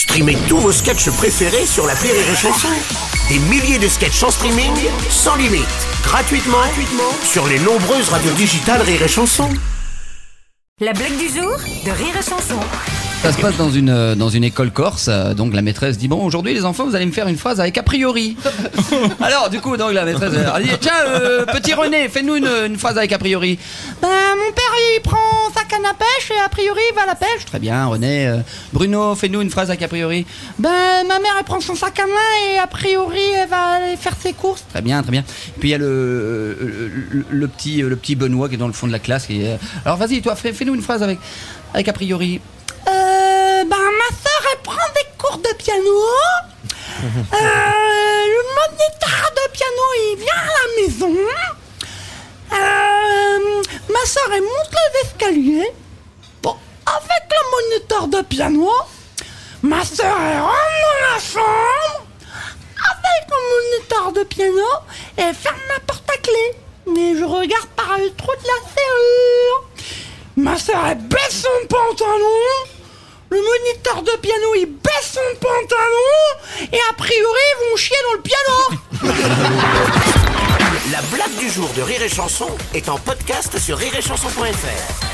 Streamez tous vos sketchs préférés sur la Rire et Chanson. Des milliers de sketchs en streaming, sans limite, gratuitement, gratuitement sur les nombreuses radios digitales Rire et Chanson. La blague du jour de Rire et Chanson. Ça se passe dans une, euh, dans une école corse, euh, donc la maîtresse dit bon aujourd'hui les enfants vous allez me faire une phrase avec a priori. Alors du coup donc la maîtresse elle dit tiens euh, petit René fais-nous une, une phrase avec a priori. Ben mon père il prend sa canne à pêche et a priori il va à la pêche. Très bien René. Euh, Bruno fais-nous une phrase avec a priori. Ben ma mère elle prend son sac à main et a priori elle va aller faire ses courses. Très bien très bien. Puis il y a le, le, le- le petit le petit Benoît qui est dans le fond de la classe. Qui est, alors vas-y toi fais, fais-nous une phrase avec avec a priori. Euh, ben, ma soeur, elle prend des cours de piano. Euh, le moniteur de piano, il vient à la maison. Euh, ma soeur, elle monte Bon, avec le moniteur de piano, ma soeur, elle rentre dans la chambre. Avec le moniteur de piano, elle ferme la porte à clé. Mais je regarde par le trou de la serrure. Ma soeur, elle baisse son pantalon. Le moniteur de piano, il baisse son pantalon. Et a priori, ils vont chier dans le piano. La blague du jour de Rire et Chanson est en podcast sur rireetchanson.fr.